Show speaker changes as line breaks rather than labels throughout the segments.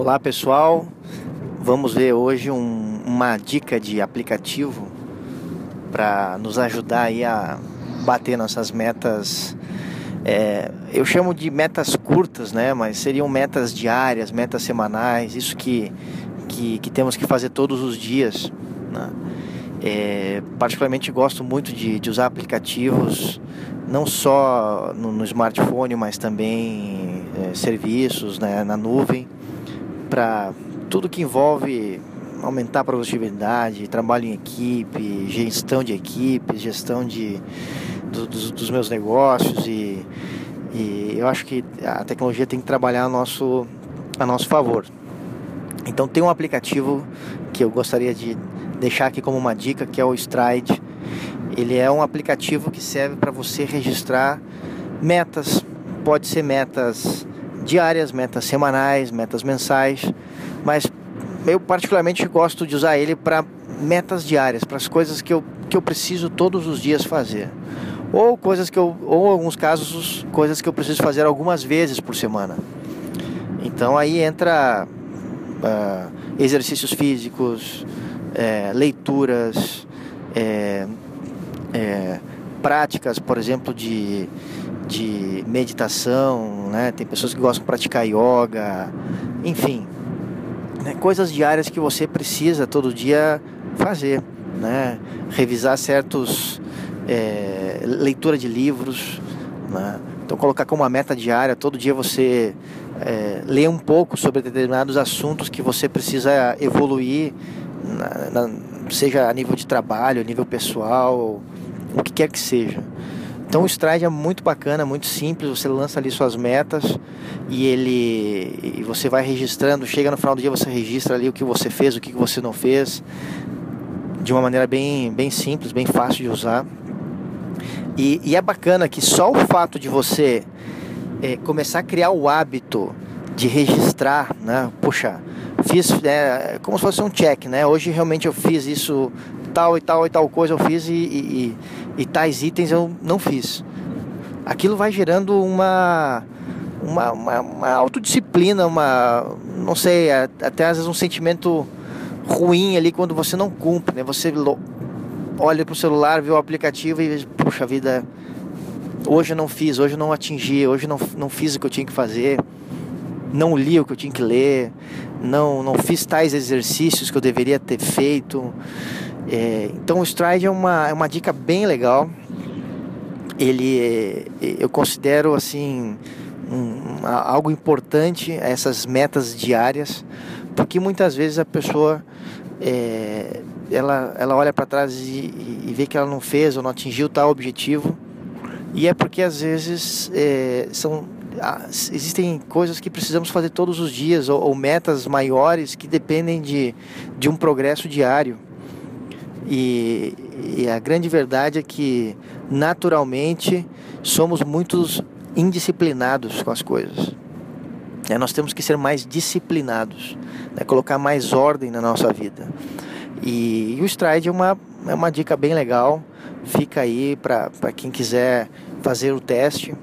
Olá pessoal, vamos ver hoje um, uma dica de aplicativo para nos ajudar aí a bater nossas metas. É, eu chamo de metas curtas, né? Mas seriam metas diárias, metas semanais, isso que, que, que temos que fazer todos os dias. Né? É, particularmente gosto muito de, de usar aplicativos, não só no, no smartphone, mas também é, serviços né, na nuvem para tudo que envolve aumentar a produtividade, trabalho em equipe, gestão de equipes, gestão de, do, dos, dos, meus negócios e, e, eu acho que a tecnologia tem que trabalhar a nosso, a nosso favor. Então tem um aplicativo que eu gostaria de deixar aqui como uma dica que é o Stride. Ele é um aplicativo que serve para você registrar metas, pode ser metas diárias, metas semanais, metas mensais, mas eu particularmente gosto de usar ele para metas diárias, para as coisas que eu, que eu preciso todos os dias fazer. Ou coisas que eu, ou em alguns casos, coisas que eu preciso fazer algumas vezes por semana. Então aí entra uh, exercícios físicos, é, leituras, é, é, práticas, por exemplo, de de meditação, né? Tem pessoas que gostam de praticar yoga, enfim, né? coisas diárias que você precisa todo dia fazer, né? Revisar certos é, leitura de livros, né? Então colocar como uma meta diária, todo dia você é, ler um pouco sobre determinados assuntos que você precisa evoluir, na, na, seja a nível de trabalho, a nível pessoal, o que quer que seja. Então o Stride é muito bacana, muito simples, você lança ali suas metas e ele e você vai registrando, chega no final do dia você registra ali o que você fez, o que você não fez, de uma maneira bem, bem simples, bem fácil de usar. E, e é bacana que só o fato de você é, começar a criar o hábito de registrar, né? Puxa, fiz é, como se fosse um check, né? Hoje realmente eu fiz isso tal e tal e tal coisa eu fiz e, e, e tais itens eu não fiz. Aquilo vai gerando uma, uma, uma, uma autodisciplina, uma, não sei, até às vezes um sentimento ruim ali quando você não cumpre, né? Você olha para o celular, vê o aplicativo e puxa vida, hoje eu não fiz, hoje eu não atingi, hoje não, não fiz o que eu tinha que fazer, não li o que eu tinha que ler, não, não fiz tais exercícios que eu deveria ter feito. É, então o Stride é uma, é uma dica bem legal. Ele eu considero assim um, algo importante essas metas diárias, porque muitas vezes a pessoa é, ela, ela olha para trás e, e, vê que ela não fez ou não atingiu tal objetivo e é porque às vezes é, são existem coisas que precisamos fazer todos os dias ou, ou metas maiores que dependem de, de um progresso diário e, e a grande verdade é que, naturalmente, somos muitos indisciplinados com as coisas. É, nós temos que ser mais disciplinados, né? colocar mais ordem na nossa vida. E, e o Stride é uma, é uma dica bem legal, fica aí para quem quiser fazer o teste.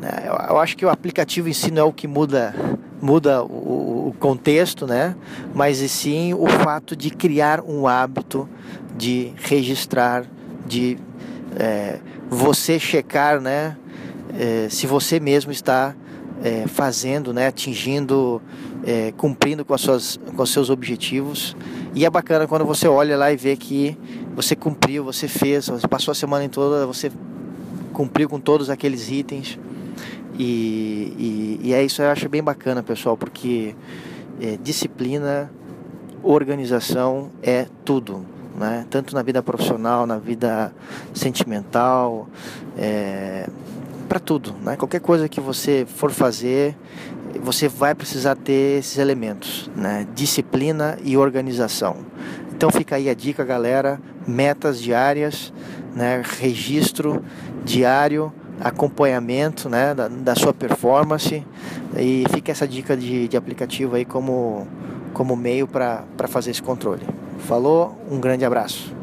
Né? Eu, eu, acho que o aplicativo em si não é o que muda, muda o, o contexto, né? mas e sim o fato de criar um hábito de registrar, de é, você checar, né, é, se você mesmo está é, fazendo, né, atingindo, é, cumprindo com, as suas, com os seus objetivos. E é bacana quando você olha lá e vê que você cumpriu, você fez, você passou a semana toda, você cumpriu com todos aqueles itens. E, e, e é isso eu acho bem bacana, pessoal, porque é, disciplina, organização é tudo né? tanto na vida profissional, na vida sentimental, é, para tudo. Né? Qualquer coisa que você for fazer, você vai precisar ter esses elementos, né? disciplina e organização. Então fica aí a dica, galera: metas diárias, né? registro diário acompanhamento né, da, da, sua performance e fica essa dica de, de aplicativo aí como, como meio para fazer esse controle. Falou, um grande abraço.